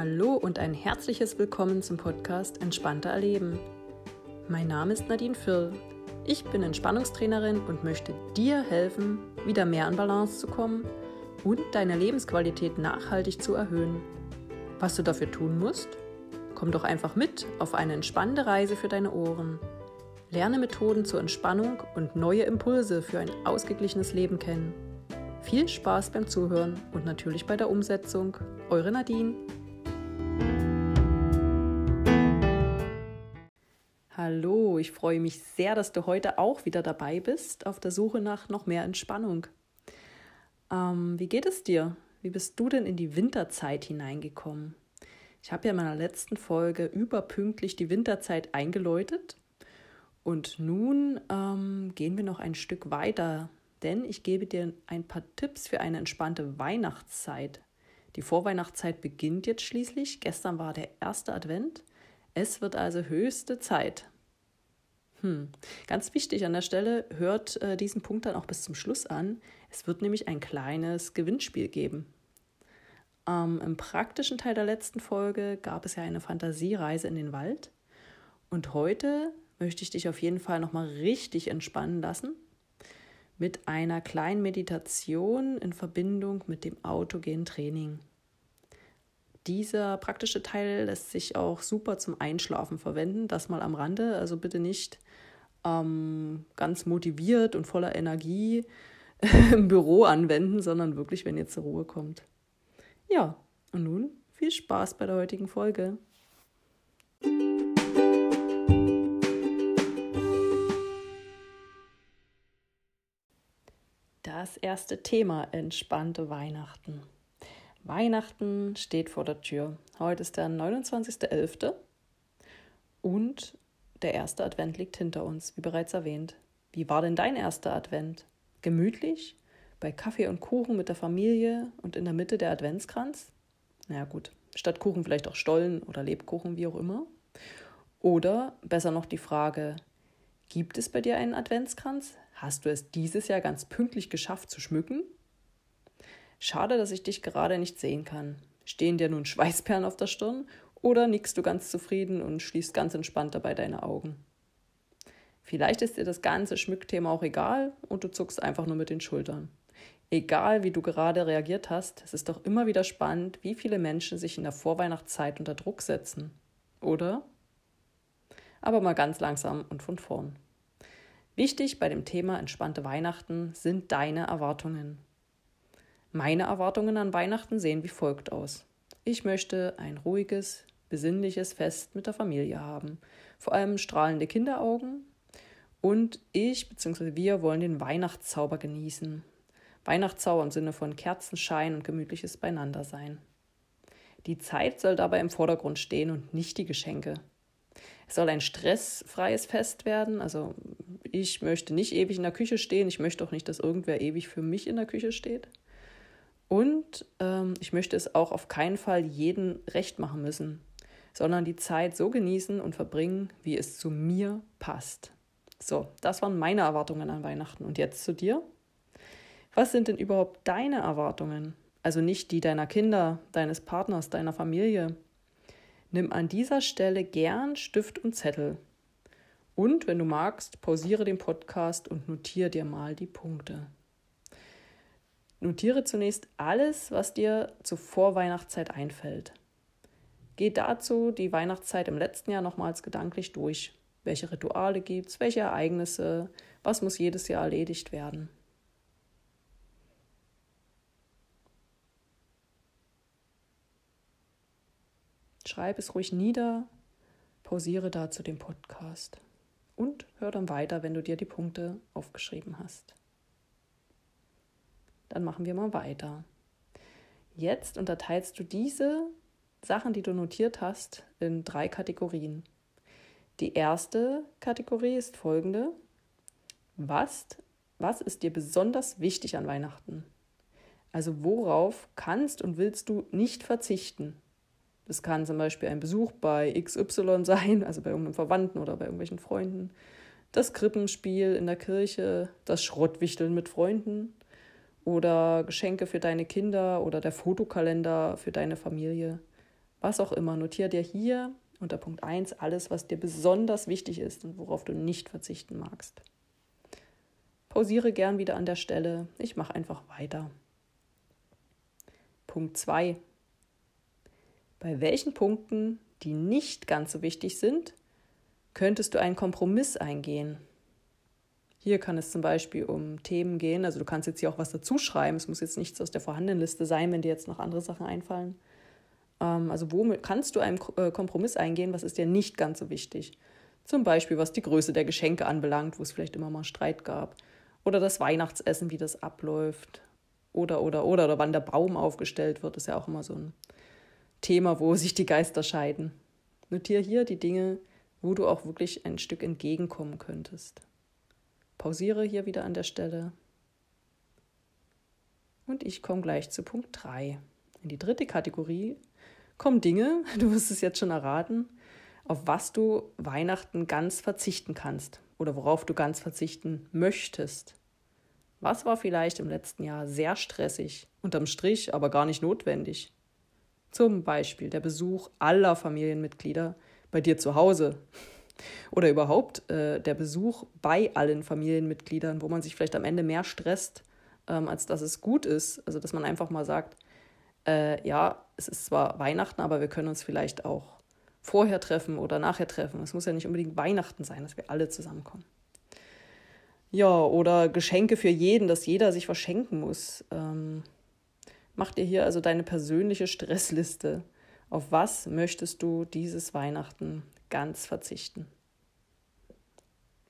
Hallo und ein herzliches Willkommen zum Podcast Entspannter Erleben. Mein Name ist Nadine Firl. Ich bin Entspannungstrainerin und möchte dir helfen, wieder mehr an Balance zu kommen und deine Lebensqualität nachhaltig zu erhöhen. Was du dafür tun musst? Komm doch einfach mit auf eine entspannende Reise für deine Ohren. Lerne Methoden zur Entspannung und neue Impulse für ein ausgeglichenes Leben kennen. Viel Spaß beim Zuhören und natürlich bei der Umsetzung. Eure Nadine. Ich freue mich sehr, dass du heute auch wieder dabei bist auf der Suche nach noch mehr Entspannung. Ähm, wie geht es dir? Wie bist du denn in die Winterzeit hineingekommen? Ich habe ja in meiner letzten Folge überpünktlich die Winterzeit eingeläutet und nun ähm, gehen wir noch ein Stück weiter, denn ich gebe dir ein paar Tipps für eine entspannte Weihnachtszeit. Die Vorweihnachtszeit beginnt jetzt schließlich. Gestern war der erste Advent. Es wird also höchste Zeit. Hm. Ganz wichtig an der Stelle, hört äh, diesen Punkt dann auch bis zum Schluss an. Es wird nämlich ein kleines Gewinnspiel geben. Ähm, Im praktischen Teil der letzten Folge gab es ja eine Fantasiereise in den Wald. Und heute möchte ich dich auf jeden Fall nochmal richtig entspannen lassen mit einer kleinen Meditation in Verbindung mit dem autogenen Training. Dieser praktische Teil lässt sich auch super zum Einschlafen verwenden, das mal am Rande. Also bitte nicht ähm, ganz motiviert und voller Energie im Büro anwenden, sondern wirklich, wenn ihr zur Ruhe kommt. Ja, und nun viel Spaß bei der heutigen Folge. Das erste Thema, entspannte Weihnachten. Weihnachten steht vor der Tür. Heute ist der 29.11. und der erste Advent liegt hinter uns, wie bereits erwähnt. Wie war denn dein erster Advent? Gemütlich? Bei Kaffee und Kuchen mit der Familie und in der Mitte der Adventskranz? Na ja, gut, statt Kuchen vielleicht auch Stollen oder Lebkuchen, wie auch immer. Oder besser noch die Frage, gibt es bei dir einen Adventskranz? Hast du es dieses Jahr ganz pünktlich geschafft zu schmücken? Schade, dass ich dich gerade nicht sehen kann. Stehen dir nun Schweißperlen auf der Stirn oder nickst du ganz zufrieden und schließt ganz entspannt dabei deine Augen? Vielleicht ist dir das ganze Schmückthema auch egal und du zuckst einfach nur mit den Schultern. Egal, wie du gerade reagiert hast, es ist doch immer wieder spannend, wie viele Menschen sich in der Vorweihnachtszeit unter Druck setzen. Oder? Aber mal ganz langsam und von vorn. Wichtig bei dem Thema entspannte Weihnachten sind deine Erwartungen. Meine Erwartungen an Weihnachten sehen wie folgt aus. Ich möchte ein ruhiges, besinnliches Fest mit der Familie haben, vor allem strahlende Kinderaugen und ich bzw. wir wollen den Weihnachtszauber genießen. Weihnachtszauber im Sinne von Kerzenschein und gemütliches Beieinandersein. Die Zeit soll dabei im Vordergrund stehen und nicht die Geschenke. Es soll ein stressfreies Fest werden. Also ich möchte nicht ewig in der Küche stehen. Ich möchte auch nicht, dass irgendwer ewig für mich in der Küche steht. Und ähm, ich möchte es auch auf keinen Fall jeden recht machen müssen, sondern die Zeit so genießen und verbringen, wie es zu mir passt. So, das waren meine Erwartungen an Weihnachten. Und jetzt zu dir. Was sind denn überhaupt deine Erwartungen? Also nicht die deiner Kinder, deines Partners, deiner Familie, Nimm an dieser Stelle gern Stift und Zettel. Und wenn du magst, pausiere den Podcast und notiere dir mal die Punkte. Notiere zunächst alles, was dir zur Vorweihnachtszeit einfällt. Geh dazu die Weihnachtszeit im letzten Jahr nochmals gedanklich durch. Welche Rituale gibt es, welche Ereignisse, was muss jedes Jahr erledigt werden. Schreib es ruhig nieder, pausiere dazu den Podcast und hör dann weiter, wenn du dir die Punkte aufgeschrieben hast. Dann machen wir mal weiter. Jetzt unterteilst du diese Sachen, die du notiert hast, in drei Kategorien. Die erste Kategorie ist folgende. Was, was ist dir besonders wichtig an Weihnachten? Also worauf kannst und willst du nicht verzichten? Das kann zum Beispiel ein Besuch bei XY sein, also bei irgendeinem Verwandten oder bei irgendwelchen Freunden. Das Krippenspiel in der Kirche, das Schrottwichteln mit Freunden oder Geschenke für deine Kinder oder der Fotokalender für deine Familie. Was auch immer, notiere dir hier unter Punkt 1 alles, was dir besonders wichtig ist und worauf du nicht verzichten magst. Pausiere gern wieder an der Stelle. Ich mache einfach weiter. Punkt 2. Bei welchen Punkten, die nicht ganz so wichtig sind, könntest du einen Kompromiss eingehen? Hier kann es zum Beispiel um Themen gehen. Also du kannst jetzt hier auch was dazu schreiben. Es muss jetzt nichts aus der vorhandenen Liste sein, wenn dir jetzt noch andere Sachen einfallen. Ähm, also wo kannst du einen äh, Kompromiss eingehen? Was ist dir nicht ganz so wichtig? Zum Beispiel, was die Größe der Geschenke anbelangt, wo es vielleicht immer mal Streit gab. Oder das Weihnachtsessen, wie das abläuft. Oder, oder, oder, oder wann der Baum aufgestellt wird, ist ja auch immer so ein Thema, wo sich die Geister scheiden. Notiere hier die Dinge, wo du auch wirklich ein Stück entgegenkommen könntest. Pausiere hier wieder an der Stelle. Und ich komme gleich zu Punkt 3. In die dritte Kategorie kommen Dinge, du wirst es jetzt schon erraten, auf was du Weihnachten ganz verzichten kannst oder worauf du ganz verzichten möchtest. Was war vielleicht im letzten Jahr sehr stressig, unterm Strich aber gar nicht notwendig? Zum Beispiel der Besuch aller Familienmitglieder bei dir zu Hause oder überhaupt äh, der Besuch bei allen Familienmitgliedern, wo man sich vielleicht am Ende mehr stresst, ähm, als dass es gut ist. Also dass man einfach mal sagt, äh, ja, es ist zwar Weihnachten, aber wir können uns vielleicht auch vorher treffen oder nachher treffen. Es muss ja nicht unbedingt Weihnachten sein, dass wir alle zusammenkommen. Ja, oder Geschenke für jeden, dass jeder sich verschenken muss. Ähm, mach dir hier also deine persönliche Stressliste. Auf was möchtest du dieses Weihnachten ganz verzichten.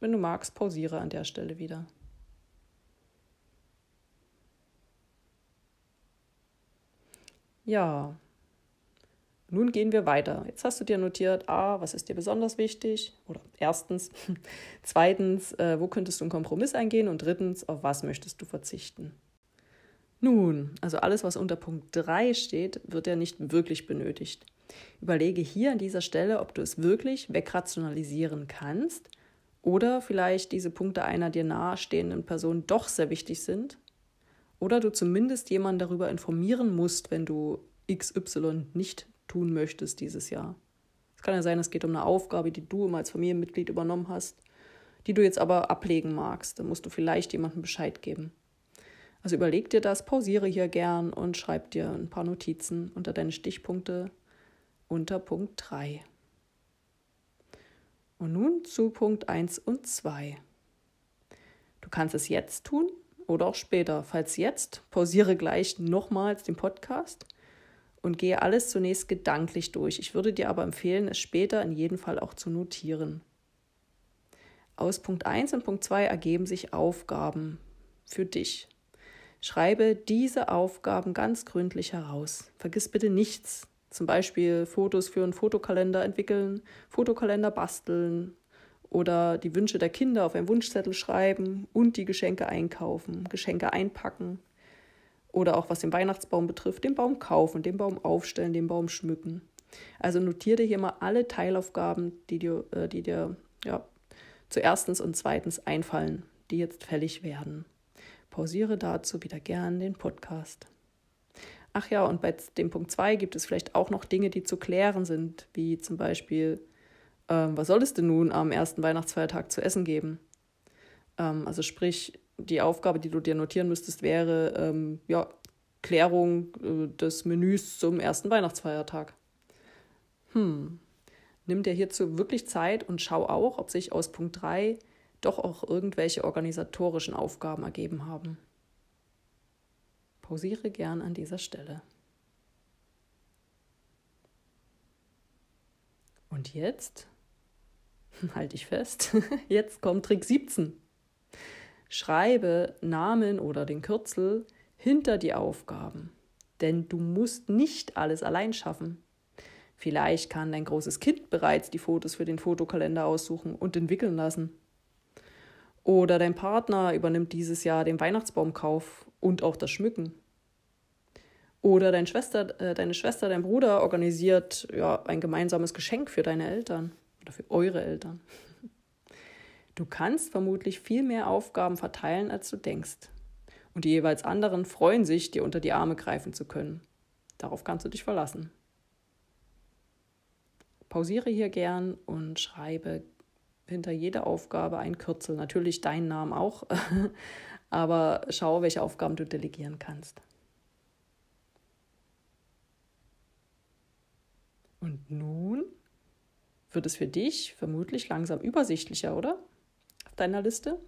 Wenn du magst, pausiere an der Stelle wieder. Ja, nun gehen wir weiter. Jetzt hast du dir notiert, ah, was ist dir besonders wichtig? Oder erstens. Zweitens, äh, wo könntest du einen Kompromiss eingehen? Und drittens, auf was möchtest du verzichten? Nun, also alles, was unter Punkt 3 steht, wird ja nicht wirklich benötigt. Überlege hier an dieser Stelle, ob du es wirklich wegrationalisieren kannst oder vielleicht diese Punkte einer dir nahestehenden Person doch sehr wichtig sind oder du zumindest jemanden darüber informieren musst, wenn du XY nicht tun möchtest dieses Jahr. Es kann ja sein, es geht um eine Aufgabe, die du immer als Familienmitglied übernommen hast, die du jetzt aber ablegen magst. Dann musst du vielleicht jemandem Bescheid geben. Also überleg dir das, pausiere hier gern und schreib dir ein paar Notizen unter deine Stichpunkte unter Punkt 3. Und nun zu Punkt 1 und 2. Du kannst es jetzt tun oder auch später. Falls jetzt, pausiere gleich nochmals den Podcast und gehe alles zunächst gedanklich durch. Ich würde dir aber empfehlen, es später in jedem Fall auch zu notieren. Aus Punkt 1 und Punkt 2 ergeben sich Aufgaben für dich. Schreibe diese Aufgaben ganz gründlich heraus. Vergiss bitte nichts. Zum Beispiel Fotos für einen Fotokalender entwickeln, Fotokalender basteln oder die Wünsche der Kinder auf einen Wunschzettel schreiben und die Geschenke einkaufen, Geschenke einpacken. Oder auch was den Weihnachtsbaum betrifft, den Baum kaufen, den Baum aufstellen, den Baum schmücken. Also notiere dir hier mal alle Teilaufgaben, die dir, äh, die dir ja, zu erstens und zweitens einfallen, die jetzt fällig werden. Pausiere dazu wieder gern den Podcast. Ach ja, und bei dem Punkt 2 gibt es vielleicht auch noch Dinge, die zu klären sind, wie zum Beispiel, ähm, was soll es denn nun am ersten Weihnachtsfeiertag zu essen geben? Ähm, also sprich, die Aufgabe, die du dir notieren müsstest, wäre ähm, ja, Klärung äh, des Menüs zum ersten Weihnachtsfeiertag. Hm, nimm dir hierzu wirklich Zeit und schau auch, ob sich aus Punkt 3 doch auch irgendwelche organisatorischen Aufgaben ergeben haben pausiere gern an dieser Stelle. Und jetzt, halte ich fest, jetzt kommt Trick 17. Schreibe Namen oder den Kürzel hinter die Aufgaben, denn du musst nicht alles allein schaffen. Vielleicht kann dein großes Kind bereits die Fotos für den Fotokalender aussuchen und entwickeln lassen. Oder dein Partner übernimmt dieses Jahr den Weihnachtsbaumkauf und auch das Schmücken. Oder deine Schwester, äh, deine Schwester, dein Bruder organisiert ja, ein gemeinsames Geschenk für deine Eltern oder für eure Eltern. Du kannst vermutlich viel mehr Aufgaben verteilen, als du denkst. Und die jeweils anderen freuen sich, dir unter die Arme greifen zu können. Darauf kannst du dich verlassen. pausiere hier gern und schreibe hinter jeder Aufgabe ein Kürzel. Natürlich deinen Namen auch, aber schau, welche Aufgaben du delegieren kannst. Und nun wird es für dich vermutlich langsam übersichtlicher, oder? Auf deiner Liste?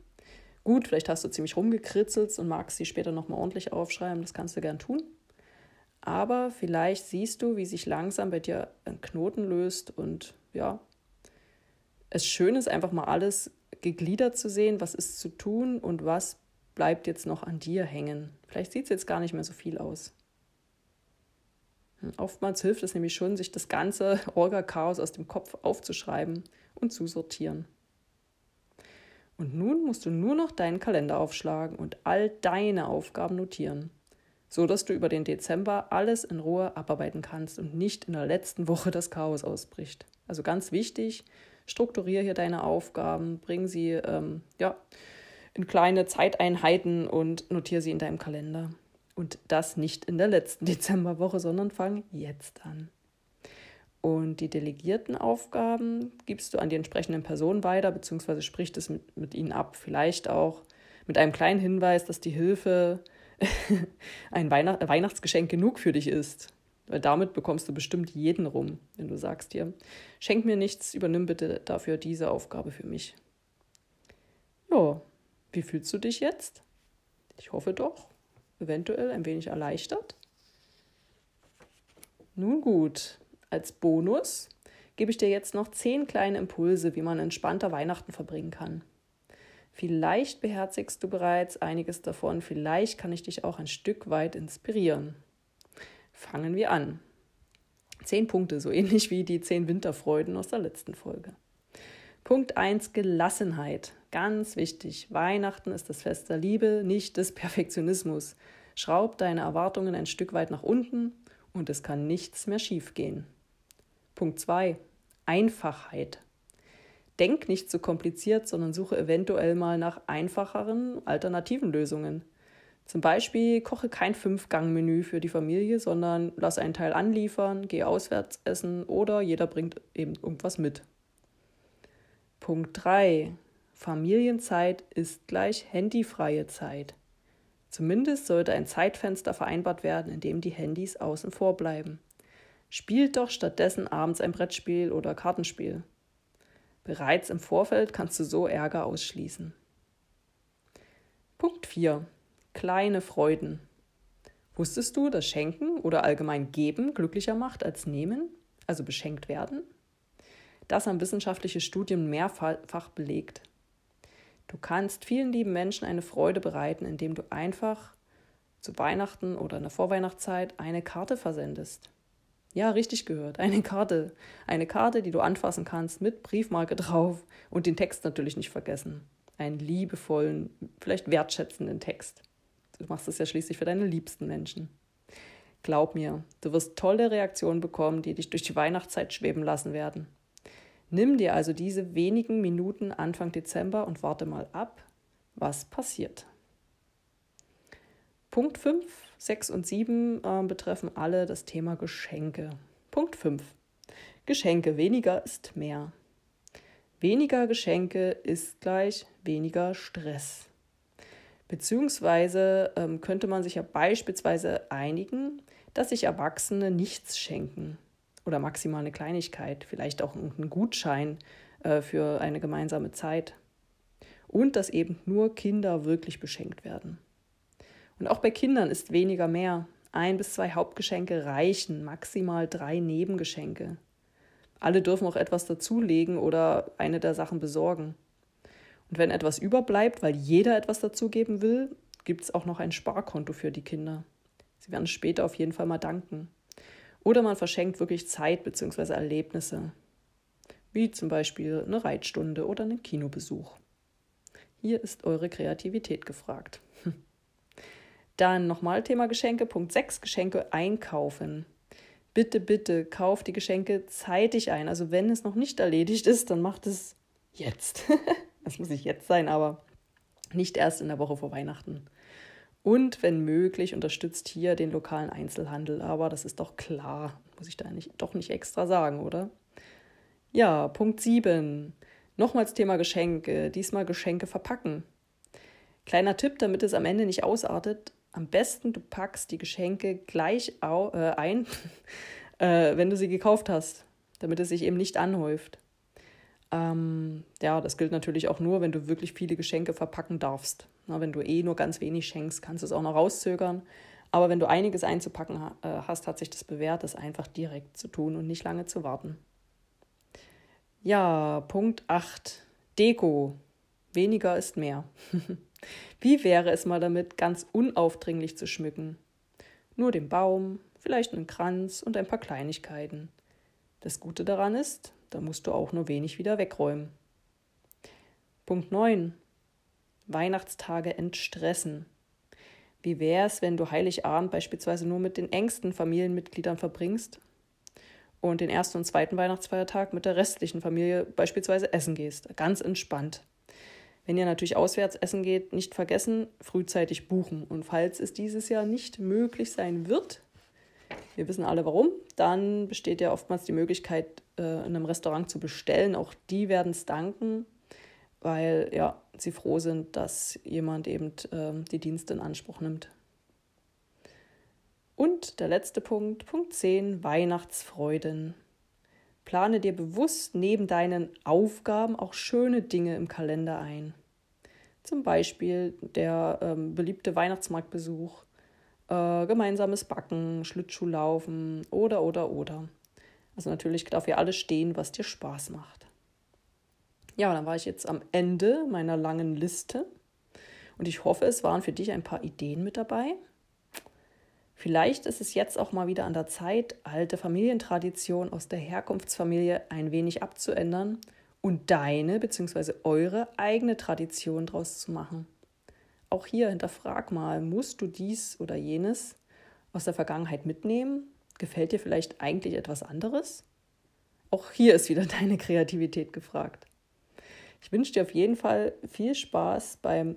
Gut, vielleicht hast du ziemlich rumgekritzelt und magst sie später nochmal ordentlich aufschreiben, das kannst du gern tun. Aber vielleicht siehst du, wie sich langsam bei dir ein Knoten löst und ja, es schön ist, einfach mal alles gegliedert zu sehen, was ist zu tun und was bleibt jetzt noch an dir hängen. Vielleicht sieht es jetzt gar nicht mehr so viel aus. Oftmals hilft es nämlich schon, sich das ganze Orga-Chaos aus dem Kopf aufzuschreiben und zu sortieren. Und nun musst du nur noch deinen Kalender aufschlagen und all deine Aufgaben notieren, so dass du über den Dezember alles in Ruhe abarbeiten kannst und nicht in der letzten Woche das Chaos ausbricht. Also ganz wichtig, strukturiere hier deine Aufgaben, bring sie ähm, ja, in kleine Zeiteinheiten und notiere sie in deinem Kalender. Und das nicht in der letzten Dezemberwoche, sondern fang jetzt an. Und die delegierten Aufgaben gibst du an die entsprechenden Personen weiter, beziehungsweise sprichst es mit, mit ihnen ab. Vielleicht auch mit einem kleinen Hinweis, dass die Hilfe ein Weihnacht Weihnachtsgeschenk genug für dich ist. Weil damit bekommst du bestimmt jeden rum, wenn du sagst dir, schenk mir nichts, übernimm bitte dafür diese Aufgabe für mich. Ja, wie fühlst du dich jetzt? Ich hoffe doch, eventuell ein wenig erleichtert. Nun gut, als Bonus gebe ich dir jetzt noch zehn kleine Impulse, wie man entspannter Weihnachten verbringen kann. Vielleicht beherzigst du bereits einiges davon, vielleicht kann ich dich auch ein Stück weit inspirieren. Fangen wir an. Zehn Punkte, so ähnlich wie die zehn Winterfreuden aus der letzten Folge. Punkt 1, Gelassenheit. Ganz wichtig. Weihnachten ist das Fest der Liebe, nicht des Perfektionismus. Schraub deine Erwartungen ein Stück weit nach unten und es kann nichts mehr schiefgehen. Punkt 2. Einfachheit. Denk nicht zu kompliziert, sondern suche eventuell mal nach einfacheren, alternativen Lösungen. Zum Beispiel koche kein Fünf-Gang-Menü für die Familie, sondern lass einen Teil anliefern, geh auswärts essen oder jeder bringt eben irgendwas mit. Punkt 3. Familienzeit ist gleich handyfreie Zeit. Zumindest sollte ein Zeitfenster vereinbart werden, in dem die Handys außen vor bleiben. Spielt doch stattdessen abends ein Brettspiel oder Kartenspiel. Bereits im Vorfeld kannst du so Ärger ausschließen. Punkt 4. Kleine Freuden. Wusstest du, dass Schenken oder allgemein Geben glücklicher macht als Nehmen, also beschenkt werden? Das haben wissenschaftliche Studien mehrfach belegt. Du kannst vielen lieben Menschen eine Freude bereiten, indem du einfach zu Weihnachten oder in der Vorweihnachtszeit eine Karte versendest. Ja, richtig gehört. Eine Karte. Eine Karte, die du anfassen kannst mit Briefmarke drauf und den Text natürlich nicht vergessen. Einen liebevollen, vielleicht wertschätzenden Text. Du machst es ja schließlich für deine liebsten Menschen. Glaub mir, du wirst tolle Reaktionen bekommen, die dich durch die Weihnachtszeit schweben lassen werden. Nimm dir also diese wenigen Minuten Anfang Dezember und warte mal ab, was passiert. Punkt 5, 6 und 7 äh, betreffen alle das Thema Geschenke. Punkt 5. Geschenke, weniger ist mehr. Weniger Geschenke ist gleich weniger Stress. Beziehungsweise ähm, könnte man sich ja beispielsweise einigen, dass sich Erwachsene nichts schenken oder maximal eine Kleinigkeit, vielleicht auch einen Gutschein äh, für eine gemeinsame Zeit. Und dass eben nur Kinder wirklich beschenkt werden. Und auch bei Kindern ist weniger mehr. Ein bis zwei Hauptgeschenke reichen, maximal drei Nebengeschenke. Alle dürfen auch etwas dazulegen oder eine der Sachen besorgen. Und wenn etwas überbleibt, weil jeder etwas dazugeben will, gibt es auch noch ein Sparkonto für die Kinder. Sie werden später auf jeden Fall mal danken. Oder man verschenkt wirklich Zeit bzw. Erlebnisse, wie zum Beispiel eine Reitstunde oder einen Kinobesuch. Hier ist eure Kreativität gefragt. Dann nochmal Thema Geschenke. Punkt 6, Geschenke einkaufen. Bitte, bitte kauft die Geschenke zeitig ein. Also wenn es noch nicht erledigt ist, dann macht es jetzt. das muss nicht jetzt sein, aber nicht erst in der Woche vor Weihnachten. Und wenn möglich, unterstützt hier den lokalen Einzelhandel. Aber das ist doch klar, muss ich da nicht, doch nicht extra sagen, oder? Ja, Punkt 7. Nochmals Thema Geschenke. Diesmal Geschenke verpacken. Kleiner Tipp, damit es am Ende nicht ausartet. Am besten du packst die Geschenke gleich au äh, ein, äh, wenn du sie gekauft hast, damit es sich eben nicht anhäuft. Ähm, ja, das gilt natürlich auch nur, wenn du wirklich viele Geschenke verpacken darfst. Na, wenn du eh nur ganz wenig schenkst, kannst du es auch noch rauszögern. Aber wenn du einiges einzupacken äh, hast, hat sich das bewährt, das einfach direkt zu tun und nicht lange zu warten. Ja, Punkt 8. Deko. Weniger ist mehr. Wie wäre es mal damit, ganz unaufdringlich zu schmücken? Nur den Baum, vielleicht einen Kranz und ein paar Kleinigkeiten. Das Gute daran ist, da musst du auch nur wenig wieder wegräumen. Punkt 9. Weihnachtstage entstressen. Wie wäre es, wenn du Heiligabend beispielsweise nur mit den engsten Familienmitgliedern verbringst und den ersten und zweiten Weihnachtsfeiertag mit der restlichen Familie beispielsweise essen gehst? Ganz entspannt. Wenn ihr natürlich auswärts essen geht, nicht vergessen, frühzeitig buchen. Und falls es dieses Jahr nicht möglich sein wird, wir wissen alle warum, dann besteht ja oftmals die Möglichkeit, äh, in einem Restaurant zu bestellen. Auch die werden es danken, weil ja, sie froh sind, dass jemand eben äh, die Dienste in Anspruch nimmt. Und der letzte Punkt, Punkt 10, Weihnachtsfreuden. Plane dir bewusst neben deinen Aufgaben auch schöne Dinge im Kalender ein. Zum Beispiel der ähm, beliebte Weihnachtsmarktbesuch, äh, gemeinsames Backen, Schlittschuhlaufen oder, oder, oder. Also natürlich darf hier alles stehen, was dir Spaß macht. Ja, dann war ich jetzt am Ende meiner langen Liste und ich hoffe, es waren für dich ein paar Ideen mit dabei. Vielleicht ist es jetzt auch mal wieder an der Zeit, alte Familientraditionen aus der Herkunftsfamilie ein wenig abzuändern und deine bzw. eure eigene Tradition draus zu machen. Auch hier hinterfrag mal, musst du dies oder jenes aus der Vergangenheit mitnehmen? Gefällt dir vielleicht eigentlich etwas anderes? Auch hier ist wieder deine Kreativität gefragt. Ich wünsche dir auf jeden Fall viel Spaß beim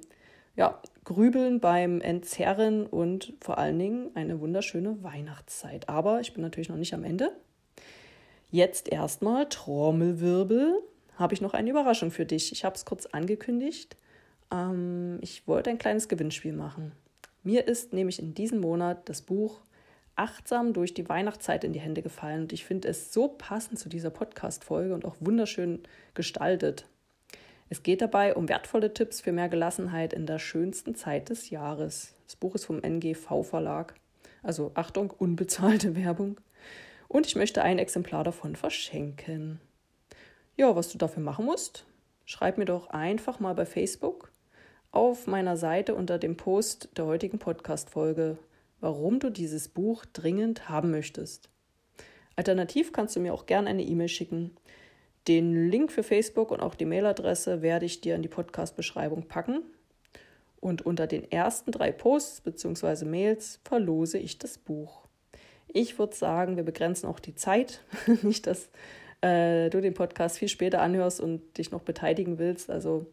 ja, Grübeln, beim Entzerren und vor allen Dingen eine wunderschöne Weihnachtszeit. Aber ich bin natürlich noch nicht am Ende. Jetzt erstmal Trommelwirbel. Habe ich noch eine Überraschung für dich. Ich habe es kurz angekündigt. Ähm, ich wollte ein kleines Gewinnspiel machen. Mir ist nämlich in diesem Monat das Buch Achtsam durch die Weihnachtszeit in die Hände gefallen und ich finde es so passend zu dieser Podcast-Folge und auch wunderschön gestaltet. Es geht dabei um wertvolle Tipps für mehr Gelassenheit in der schönsten Zeit des Jahres. Das Buch ist vom NGV Verlag. Also Achtung, unbezahlte Werbung. Und ich möchte ein Exemplar davon verschenken. Ja, was du dafür machen musst, schreib mir doch einfach mal bei Facebook auf meiner Seite unter dem Post der heutigen Podcast-Folge, warum du dieses Buch dringend haben möchtest. Alternativ kannst du mir auch gerne eine E-Mail schicken den Link für Facebook und auch die Mailadresse werde ich dir in die Podcast-Beschreibung packen. Und unter den ersten drei Posts bzw. Mails verlose ich das Buch. Ich würde sagen, wir begrenzen auch die Zeit. Nicht, dass äh, du den Podcast viel später anhörst und dich noch beteiligen willst. Also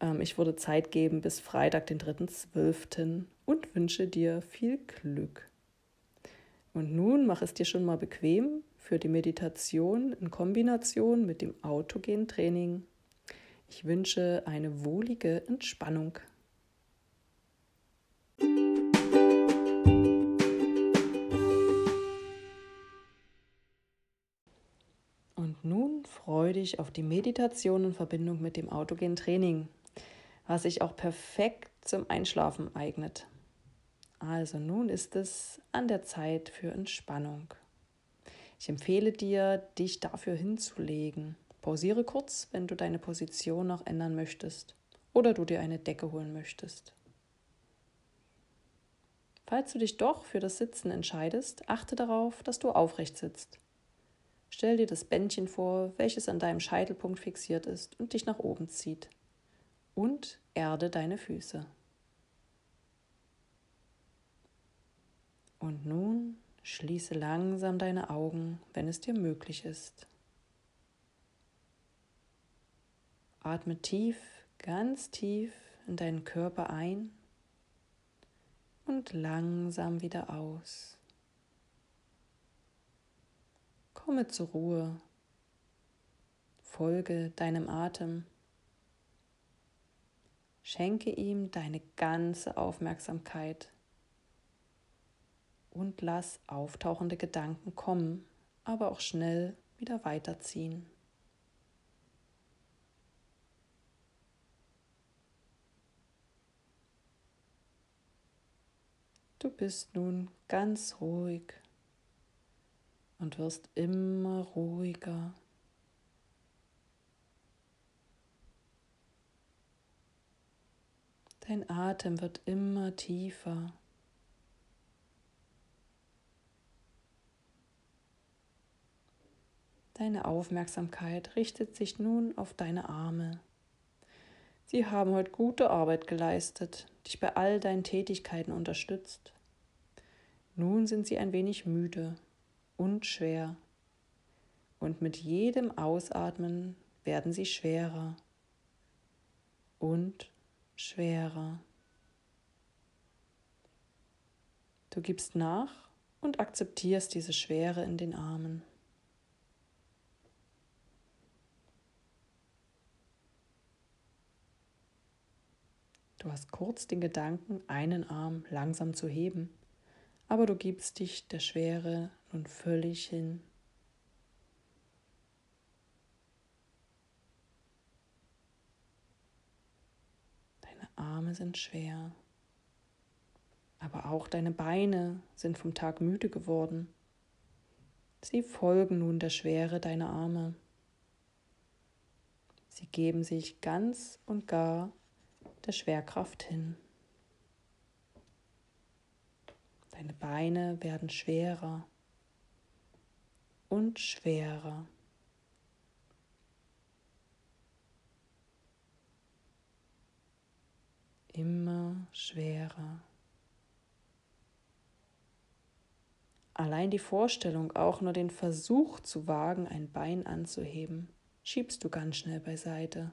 ähm, ich würde Zeit geben bis Freitag, den 3.12. und wünsche dir viel Glück. Und nun mach es dir schon mal bequem für die Meditation in Kombination mit dem autogenen Training. Ich wünsche eine wohlige Entspannung. Und nun freue dich auf die Meditation in Verbindung mit dem autogenen Training, was sich auch perfekt zum Einschlafen eignet. Also nun ist es an der Zeit für Entspannung. Ich empfehle dir, dich dafür hinzulegen. Pausiere kurz, wenn du deine Position noch ändern möchtest oder du dir eine Decke holen möchtest. Falls du dich doch für das Sitzen entscheidest, achte darauf, dass du aufrecht sitzt. Stell dir das Bändchen vor, welches an deinem Scheitelpunkt fixiert ist und dich nach oben zieht. Und erde deine Füße. Und nun Schließe langsam deine Augen, wenn es dir möglich ist. Atme tief, ganz tief in deinen Körper ein und langsam wieder aus. Komme zur Ruhe Folge deinem Atem. Schenke ihm deine ganze Aufmerksamkeit und lass auftauchende Gedanken kommen, aber auch schnell wieder weiterziehen. Du bist nun ganz ruhig und wirst immer ruhiger. Dein Atem wird immer tiefer. Deine Aufmerksamkeit richtet sich nun auf deine Arme. Sie haben heute gute Arbeit geleistet, dich bei all deinen Tätigkeiten unterstützt. Nun sind sie ein wenig müde und schwer. Und mit jedem Ausatmen werden sie schwerer und schwerer. Du gibst nach und akzeptierst diese Schwere in den Armen. Du hast kurz den Gedanken, einen Arm langsam zu heben, aber du gibst dich der Schwere nun völlig hin. Arme sind schwer, aber auch deine Beine sind vom Tag müde geworden. Sie folgen nun der Schwere deiner Arme. Sie geben sich ganz und gar der Schwerkraft hin. Deine Beine werden schwerer und schwerer. immer schwerer. Allein die Vorstellung, auch nur den Versuch zu wagen, ein Bein anzuheben, schiebst du ganz schnell beiseite.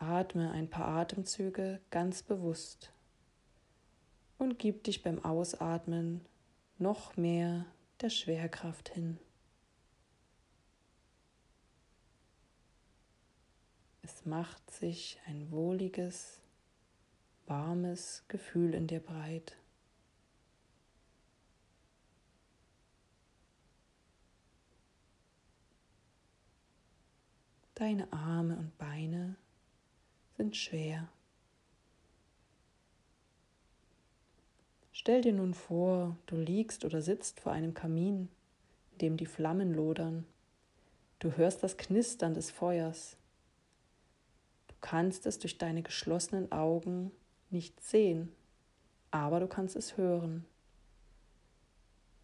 Atme ein paar Atemzüge ganz bewusst und gib dich beim Ausatmen noch mehr der Schwerkraft hin. Es macht sich ein wohliges, warmes Gefühl in dir breit. Deine Arme und Beine sind schwer. Stell dir nun vor, du liegst oder sitzt vor einem Kamin, in dem die Flammen lodern. Du hörst das Knistern des Feuers kannst es durch deine geschlossenen Augen nicht sehen, aber du kannst es hören.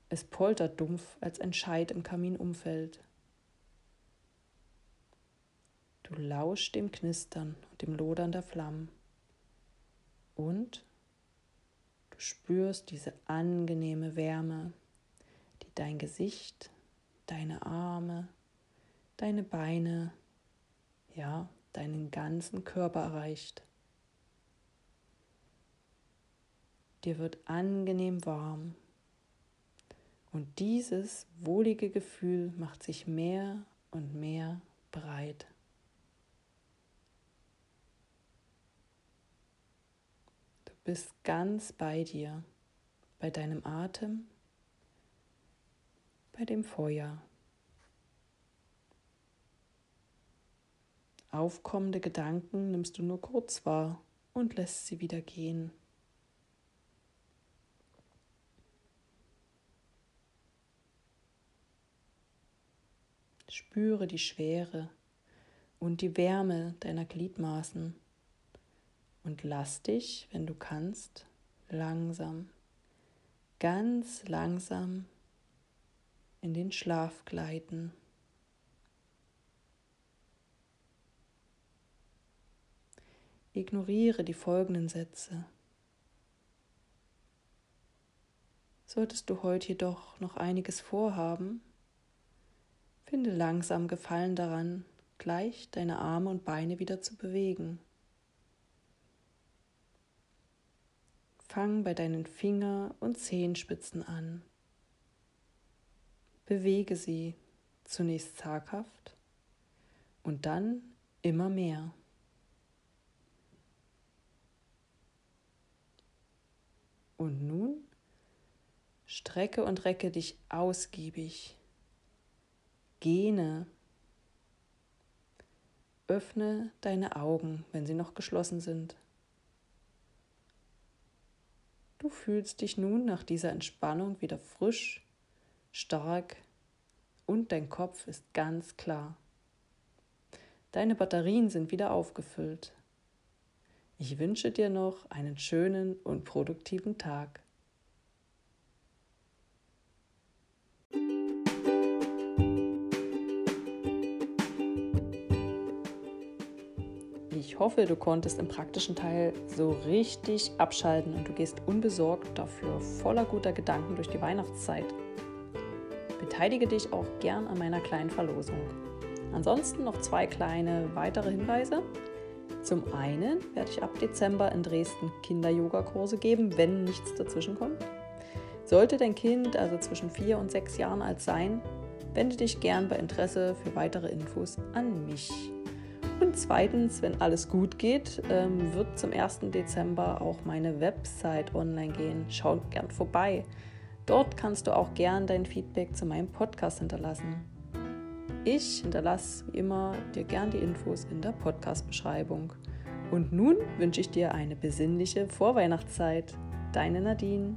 Es poltert dumpf, als ein Scheit im Kamin umfällt. Du lauschst dem Knistern und dem Lodern der Flammen und du spürst diese angenehme Wärme, die dein Gesicht, deine Arme, deine Beine, ja, deinen ganzen Körper erreicht. Dir wird angenehm warm und dieses wohlige Gefühl macht sich mehr und mehr breit. Bist ganz bei dir, bei deinem Atem, bei dem Feuer. Aufkommende Gedanken nimmst du nur kurz wahr und lässt sie wieder gehen. Spüre die Schwere und die Wärme deiner Gliedmaßen und lass dich, wenn du kannst, langsam, ganz langsam in den Schlaf gleiten. Ignoriere die folgenden Sätze. Solltest du heute jedoch noch einiges vorhaben, finde langsam Gefallen daran, gleich deine Arme und Beine wieder zu bewegen. Fang bei deinen Finger- und Zehenspitzen an. bewege sie zunächst zaghaft und dann immer mehr. Und nun strecke und recke dich ausgiebig. Gene. Öffne deine Augen, wenn sie noch geschlossen sind. Du fühlst dich nun nach dieser Entspannung wieder frisch, stark und dein Kopf ist ganz klar. Deine Batterien sind wieder aufgefüllt. Ich wünsche dir noch einen schönen und produktiven Tag. Ich hoffe, du konntest im praktischen Teil so richtig abschalten und du gehst unbesorgt dafür voller guter Gedanken durch die Weihnachtszeit. Beteilige dich auch gern an meiner kleinen Verlosung. Ansonsten noch zwei kleine weitere Hinweise. Zum einen werde ich ab Dezember in Dresden Kinder-Yoga-Kurse geben, wenn nichts dazwischen kommt. Sollte dein Kind also zwischen vier und sechs Jahren alt sein, wende dich gern bei Interesse für weitere Infos an mich. Und zweitens, wenn alles gut geht, ähm, wird zum 1. Dezember auch meine Website online gehen. Schau gern vorbei. Dort kannst du auch gern dein Feedback zu meinem Podcast hinterlassen. Ich hinterlasse wie immer dir gern die Infos in der Podcast-Beschreibung. Und nun wünsche ich dir eine besinnliche Vorweihnachtszeit. Deine Nadine.